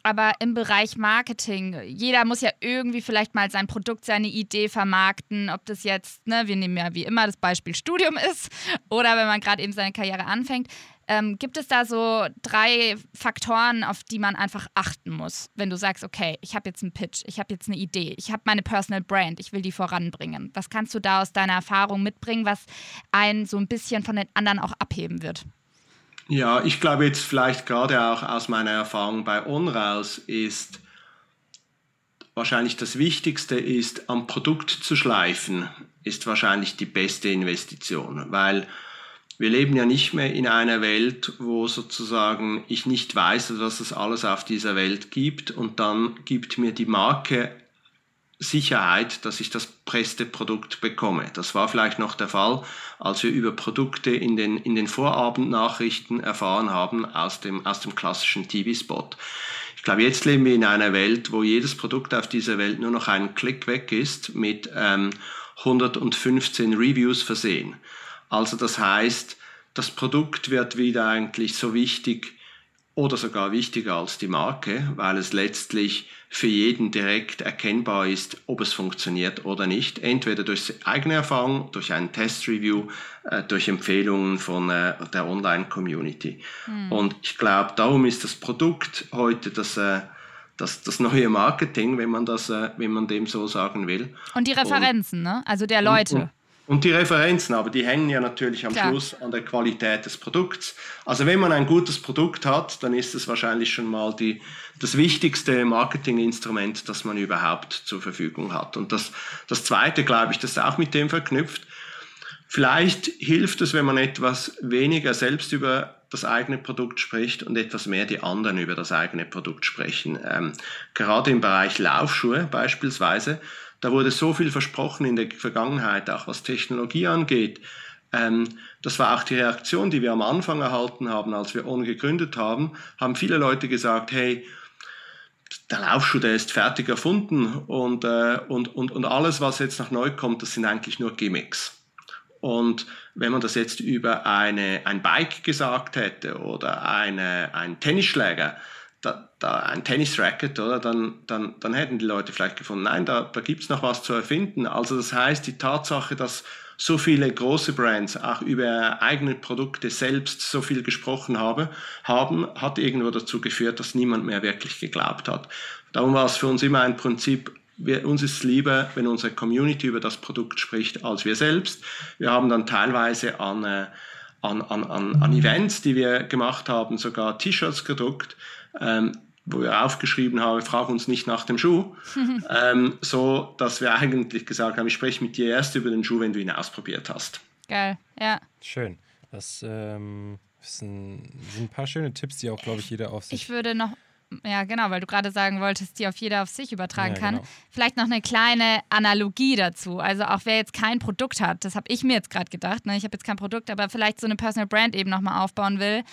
Aber im Bereich Marketing, jeder muss ja irgendwie vielleicht mal sein Produkt, seine Idee vermarkten, ob das jetzt, ne, wir nehmen ja wie immer das Beispiel Studium ist oder wenn man gerade eben seine Karriere anfängt. Ähm, gibt es da so drei Faktoren, auf die man einfach achten muss, wenn du sagst, okay, ich habe jetzt einen Pitch, ich habe jetzt eine Idee, ich habe meine Personal Brand, ich will die voranbringen. Was kannst du da aus deiner Erfahrung mitbringen, was einen so ein bisschen von den anderen auch abheben wird? Ja, ich glaube jetzt vielleicht gerade auch aus meiner Erfahrung bei On raus ist wahrscheinlich das Wichtigste ist, am Produkt zu schleifen, ist wahrscheinlich die beste Investition, weil wir leben ja nicht mehr in einer Welt, wo sozusagen ich nicht weiß, was es alles auf dieser Welt gibt und dann gibt mir die Marke Sicherheit, dass ich das beste Produkt bekomme. Das war vielleicht noch der Fall, als wir über Produkte in den, in den Vorabendnachrichten erfahren haben aus dem, aus dem klassischen TV-Spot. Ich glaube, jetzt leben wir in einer Welt, wo jedes Produkt auf dieser Welt nur noch einen Klick weg ist, mit ähm, 115 Reviews versehen. Also das heißt, das Produkt wird wieder eigentlich so wichtig oder sogar wichtiger als die Marke, weil es letztlich für jeden direkt erkennbar ist, ob es funktioniert oder nicht. Entweder durch eigene Erfahrung, durch ein Testreview, äh, durch Empfehlungen von äh, der Online-Community. Mhm. Und ich glaube, darum ist das Produkt heute das, äh, das, das neue Marketing, wenn man, das, wenn man dem so sagen will. Und die Referenzen, und, ne? also der Leute. Und, und, und die Referenzen, aber die hängen ja natürlich am Klar. Schluss an der Qualität des Produkts. Also wenn man ein gutes Produkt hat, dann ist es wahrscheinlich schon mal die, das wichtigste Marketinginstrument, das man überhaupt zur Verfügung hat. Und das, das Zweite, glaube ich, das ist auch mit dem verknüpft. Vielleicht hilft es, wenn man etwas weniger selbst über das eigene Produkt spricht und etwas mehr die anderen über das eigene Produkt sprechen. Ähm, gerade im Bereich Laufschuhe beispielsweise da wurde so viel versprochen in der Vergangenheit, auch was Technologie angeht. Ähm, das war auch die Reaktion, die wir am Anfang erhalten haben, als wir ON gegründet haben, haben viele Leute gesagt, hey, der Laufschuh, der ist fertig erfunden und, äh, und, und, und alles, was jetzt noch neu kommt, das sind eigentlich nur Gimmicks. Und wenn man das jetzt über eine, ein Bike gesagt hätte oder eine, ein Tennisschläger, da, da ein Tennisracket, oder, dann, dann, dann hätten die Leute vielleicht gefunden, nein, da, da gibt es noch was zu erfinden. Also das heißt, die Tatsache, dass so viele große Brands auch über eigene Produkte selbst so viel gesprochen habe, haben, hat irgendwo dazu geführt, dass niemand mehr wirklich geglaubt hat. Darum war es für uns immer ein Prinzip, wir, uns ist lieber, wenn unsere Community über das Produkt spricht, als wir selbst. Wir haben dann teilweise an, äh, an, an, an, an Events, die wir gemacht haben, sogar T-Shirts gedruckt, ähm, wo wir aufgeschrieben haben, frag uns nicht nach dem Schuh, <laughs> ähm, so dass wir eigentlich gesagt haben, ich spreche mit dir erst über den Schuh, wenn du ihn ausprobiert hast. Geil, ja. Schön. Das ähm, sind, sind, ein paar schöne Tipps, die auch, glaube ich, jeder auf sich. Ich würde noch ja, genau, weil du gerade sagen wolltest, die auf jeder auf sich übertragen ja, kann. Genau. Vielleicht noch eine kleine Analogie dazu. Also auch wer jetzt kein Produkt hat, das habe ich mir jetzt gerade gedacht. Ne? Ich habe jetzt kein Produkt, aber vielleicht so eine Personal Brand eben nochmal aufbauen will.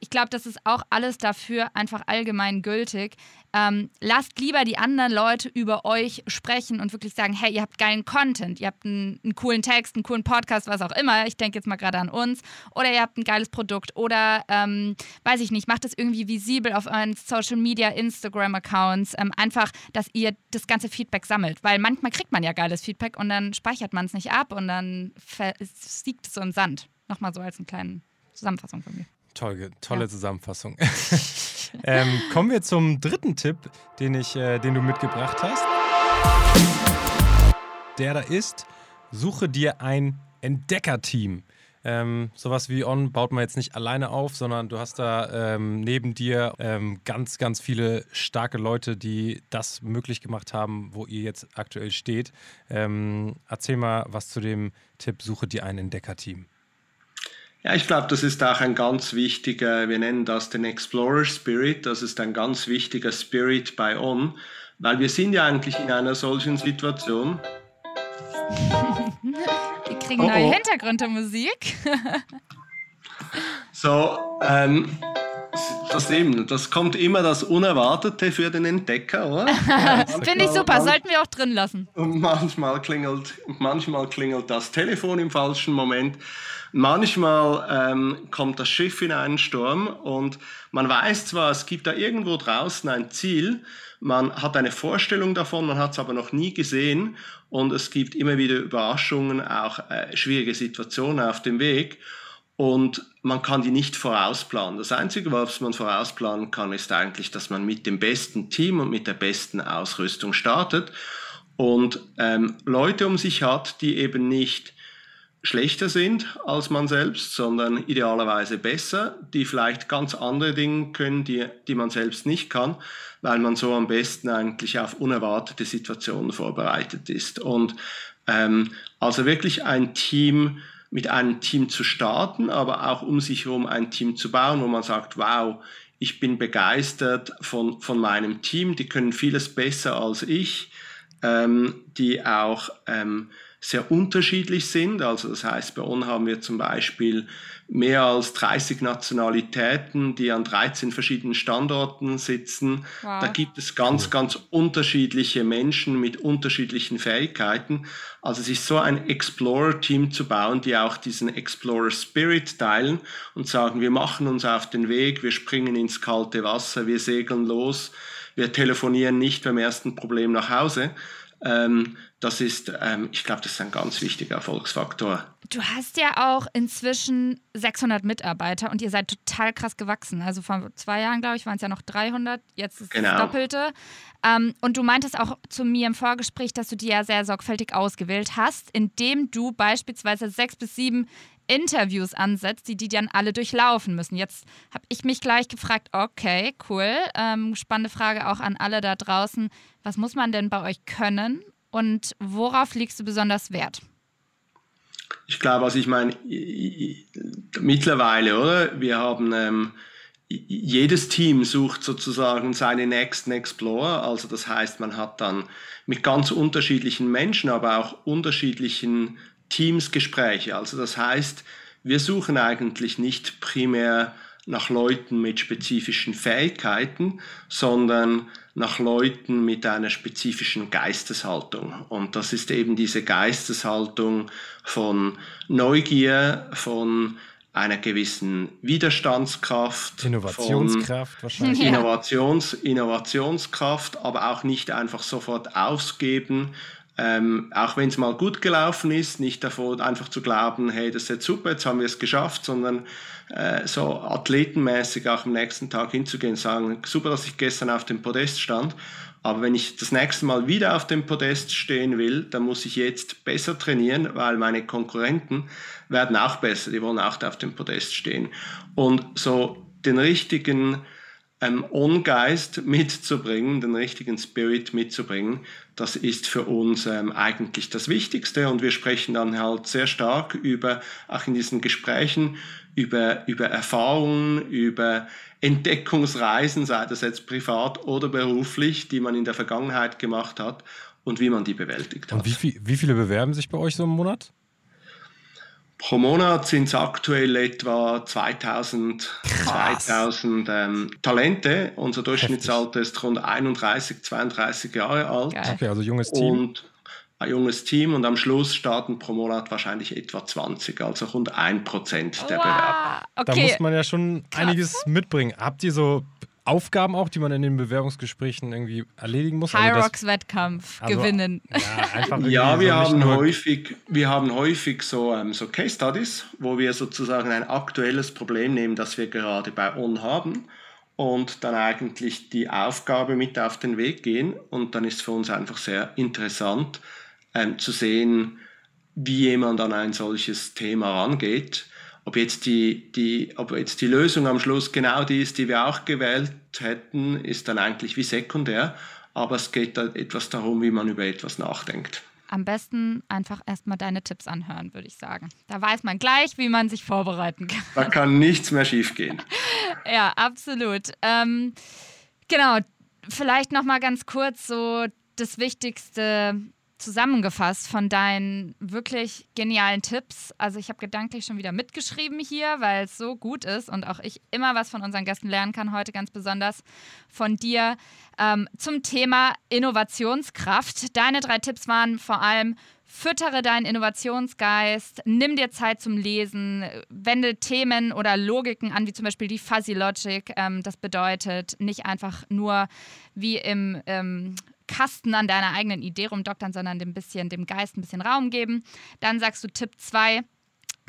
Ich glaube, das ist auch alles dafür einfach allgemein gültig. Ähm, lasst lieber die anderen Leute über euch sprechen und wirklich sagen, hey, ihr habt geilen Content, ihr habt einen, einen coolen Text, einen coolen Podcast, was auch immer. Ich denke jetzt mal gerade an uns. Oder ihr habt ein geiles Produkt. Oder, ähm, weiß ich nicht, macht das irgendwie visibel auf euren Social Media, Instagram-Accounts. Ähm, einfach, dass ihr das ganze Feedback sammelt. Weil manchmal kriegt man ja geiles Feedback und dann speichert man es nicht ab und dann siegt es so im Sand. Nochmal so als eine kleine Zusammenfassung von mir. Tolle, tolle ja. Zusammenfassung. <laughs> <laughs> ähm, kommen wir zum dritten Tipp, den, ich, äh, den du mitgebracht hast. Der da ist, suche dir ein Entdeckerteam. Ähm, sowas wie On baut man jetzt nicht alleine auf, sondern du hast da ähm, neben dir ähm, ganz, ganz viele starke Leute, die das möglich gemacht haben, wo ihr jetzt aktuell steht. Ähm, erzähl mal was zu dem Tipp, suche dir ein Entdeckerteam. Ja, ich glaube, das ist auch ein ganz wichtiger, wir nennen das den Explorer Spirit, das ist ein ganz wichtiger Spirit bei On, weil wir sind ja eigentlich in einer solchen Situation. Wir kriegen oh, neue oh. Hintergrundmusik. <laughs> so, ähm, Das eben, das kommt immer das Unerwartete für den Entdecker, oder? <laughs> Finde ich super, sollten wir auch drin lassen. Und manchmal klingelt, manchmal klingelt das Telefon im falschen Moment. Manchmal ähm, kommt das Schiff in einen Sturm und man weiß zwar, es gibt da irgendwo draußen ein Ziel, man hat eine Vorstellung davon, man hat es aber noch nie gesehen und es gibt immer wieder Überraschungen, auch äh, schwierige Situationen auf dem Weg und man kann die nicht vorausplanen. Das Einzige, was man vorausplanen kann, ist eigentlich, dass man mit dem besten Team und mit der besten Ausrüstung startet und ähm, Leute um sich hat, die eben nicht schlechter sind als man selbst, sondern idealerweise besser, die vielleicht ganz andere Dinge können, die, die man selbst nicht kann, weil man so am besten eigentlich auf unerwartete Situationen vorbereitet ist. Und ähm, also wirklich ein Team, mit einem Team zu starten, aber auch um sich herum ein Team zu bauen, wo man sagt, wow, ich bin begeistert von, von meinem Team, die können vieles besser als ich, ähm, die auch ähm, sehr unterschiedlich sind. Also das heißt, bei uns haben wir zum Beispiel mehr als 30 Nationalitäten, die an 13 verschiedenen Standorten sitzen. Wow. Da gibt es ganz, ganz unterschiedliche Menschen mit unterschiedlichen Fähigkeiten. Also es ist so ein Explorer-Team zu bauen, die auch diesen Explorer-Spirit teilen und sagen, wir machen uns auf den Weg, wir springen ins kalte Wasser, wir segeln los, wir telefonieren nicht beim ersten Problem nach Hause, das ist, ähm, ich glaube, das ist ein ganz wichtiger Erfolgsfaktor. Du hast ja auch inzwischen 600 Mitarbeiter und ihr seid total krass gewachsen. Also vor zwei Jahren, glaube ich, waren es ja noch 300, jetzt ist genau. das Doppelte. Ähm, und du meintest auch zu mir im Vorgespräch, dass du die ja sehr sorgfältig ausgewählt hast, indem du beispielsweise sechs bis sieben Interviews ansetzt, die die dann alle durchlaufen müssen. Jetzt habe ich mich gleich gefragt, okay, cool, ähm, spannende Frage auch an alle da draußen. Was muss man denn bei euch können und worauf legst du besonders Wert? Ich glaube, also ich meine, mittlerweile, oder? Wir haben ähm, jedes Team sucht sozusagen seine nächsten Explorer. Also das heißt, man hat dann mit ganz unterschiedlichen Menschen, aber auch unterschiedlichen Teamsgespräche. Also das heißt, wir suchen eigentlich nicht primär nach Leuten mit spezifischen Fähigkeiten, sondern nach Leuten mit einer spezifischen Geisteshaltung. Und das ist eben diese Geisteshaltung von Neugier, von einer gewissen Widerstandskraft, Innovationskraft wahrscheinlich. Innovations, Innovationskraft, aber auch nicht einfach sofort ausgeben, ähm, auch wenn es mal gut gelaufen ist, nicht davor einfach zu glauben, hey, das ist jetzt super, jetzt haben wir es geschafft, sondern äh, so athletenmäßig auch am nächsten Tag hinzugehen und sagen, super, dass ich gestern auf dem Podest stand, aber wenn ich das nächste Mal wieder auf dem Podest stehen will, dann muss ich jetzt besser trainieren, weil meine Konkurrenten werden auch besser, die wollen auch auf dem Podest stehen. Und so den richtigen ähm, On-Geist mitzubringen, den richtigen Spirit mitzubringen, das ist für uns ähm, eigentlich das Wichtigste. Und wir sprechen dann halt sehr stark über, auch in diesen Gesprächen, über, über Erfahrungen, über Entdeckungsreisen, sei das jetzt privat oder beruflich, die man in der Vergangenheit gemacht hat und wie man die bewältigt hat. Und wie, viel, wie viele bewerben sich bei euch so im Monat? Pro Monat sind es aktuell etwa 2000, 2000 ähm, Talente. Unser Durchschnittsalter ist rund 31, 32 Jahre alt. Okay, also junges Team. Und ein junges Team und am Schluss starten pro Monat wahrscheinlich etwa 20, also rund 1% der wow. Bewerber. Okay. Da muss man ja schon Krass. einiges mitbringen. Habt ihr so Aufgaben auch, die man in den Bewerbungsgesprächen irgendwie erledigen muss? Also Hyrox-Wettkampf also, gewinnen. Ja, <laughs> ja wir, so haben häufig, wir haben häufig so, ähm, so Case Studies, wo wir sozusagen ein aktuelles Problem nehmen, das wir gerade bei On haben und dann eigentlich die Aufgabe mit auf den Weg gehen. Und dann ist für uns einfach sehr interessant ähm, zu sehen, wie jemand an ein solches Thema rangeht ob jetzt die, die, ob jetzt die Lösung am Schluss genau die ist, die wir auch gewählt hätten, ist dann eigentlich wie sekundär. Aber es geht da etwas darum, wie man über etwas nachdenkt. Am besten einfach erstmal deine Tipps anhören, würde ich sagen. Da weiß man gleich, wie man sich vorbereiten kann. Da kann nichts mehr schiefgehen. <laughs> ja, absolut. Ähm, genau, vielleicht noch mal ganz kurz so das Wichtigste zusammengefasst von deinen wirklich genialen Tipps. Also ich habe gedanklich schon wieder mitgeschrieben hier, weil es so gut ist und auch ich immer was von unseren Gästen lernen kann, heute ganz besonders von dir ähm, zum Thema Innovationskraft. Deine drei Tipps waren vor allem Füttere deinen Innovationsgeist, nimm dir Zeit zum Lesen, wende Themen oder Logiken an, wie zum Beispiel die Fuzzy Logic. Ähm, das bedeutet nicht einfach nur wie im ähm, Kasten an deiner eigenen Idee rumdoktern, sondern dem, bisschen, dem Geist ein bisschen Raum geben. Dann sagst du Tipp 2,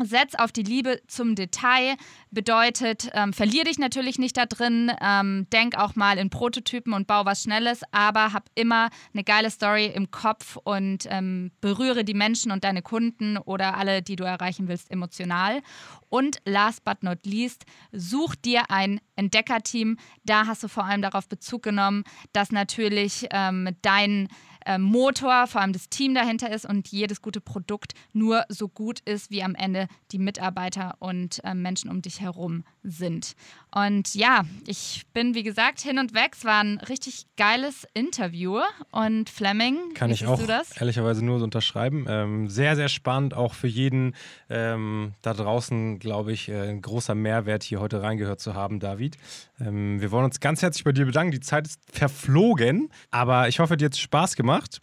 Setz auf die Liebe zum Detail. Bedeutet, ähm, verlier dich natürlich nicht da drin. Ähm, denk auch mal in Prototypen und bau was Schnelles, aber hab immer eine geile Story im Kopf und ähm, berühre die Menschen und deine Kunden oder alle, die du erreichen willst, emotional. Und last but not least, such dir ein Entdeckerteam. Da hast du vor allem darauf Bezug genommen, dass natürlich ähm, dein äh, Motor, vor allem das Team dahinter ist und jedes gute Produkt nur so gut ist, wie am Ende die Mitarbeiter und äh, Menschen um dich herum sind. Und ja, ich bin wie gesagt hin und weg. Es war ein richtig geiles Interview. Und Fleming, kann ich auch ehrlicherweise nur so unterschreiben. Ähm, sehr, sehr spannend, auch für jeden ähm, da draußen, glaube ich, äh, ein großer Mehrwert hier heute reingehört zu haben, David. Ähm, wir wollen uns ganz herzlich bei dir bedanken. Die Zeit ist verflogen, aber ich hoffe, dir hat es Spaß gemacht.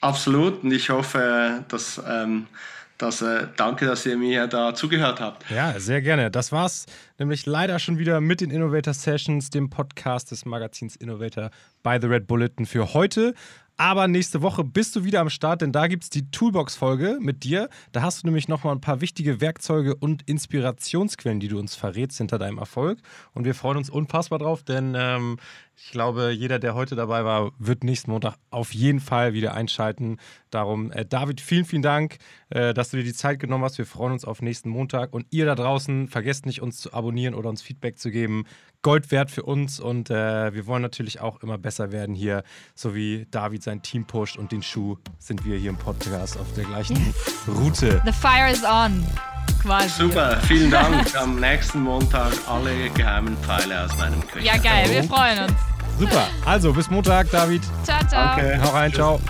Absolut. Und ich hoffe, dass ähm, das, äh, danke, dass ihr mir da zugehört habt. Ja, sehr gerne. Das war's nämlich leider schon wieder mit den Innovator Sessions, dem Podcast des Magazins Innovator by The Red Bulletin für heute. Aber nächste Woche bist du wieder am Start, denn da gibt es die Toolbox-Folge mit dir. Da hast du nämlich nochmal ein paar wichtige Werkzeuge und Inspirationsquellen, die du uns verrätst hinter deinem Erfolg. Und wir freuen uns unfassbar drauf, denn ähm, ich glaube, jeder, der heute dabei war, wird nächsten Montag auf jeden Fall wieder einschalten. Darum, äh, David, vielen, vielen Dank, äh, dass du dir die Zeit genommen hast. Wir freuen uns auf nächsten Montag. Und ihr da draußen, vergesst nicht, uns zu abonnieren oder uns Feedback zu geben. Gold wert für uns und äh, wir wollen natürlich auch immer besser werden hier, so wie David sein Team pusht und den Schuh sind wir hier im Podcast auf der gleichen yes. <laughs> Route. The fire is on. Quasi. Super, vielen Dank. Am nächsten Montag alle geheimen Pfeile aus meinem Köcher. Ja, geil, wir freuen uns. Super, also bis Montag, David. Ciao, ciao. Danke. Hau rein, ciao.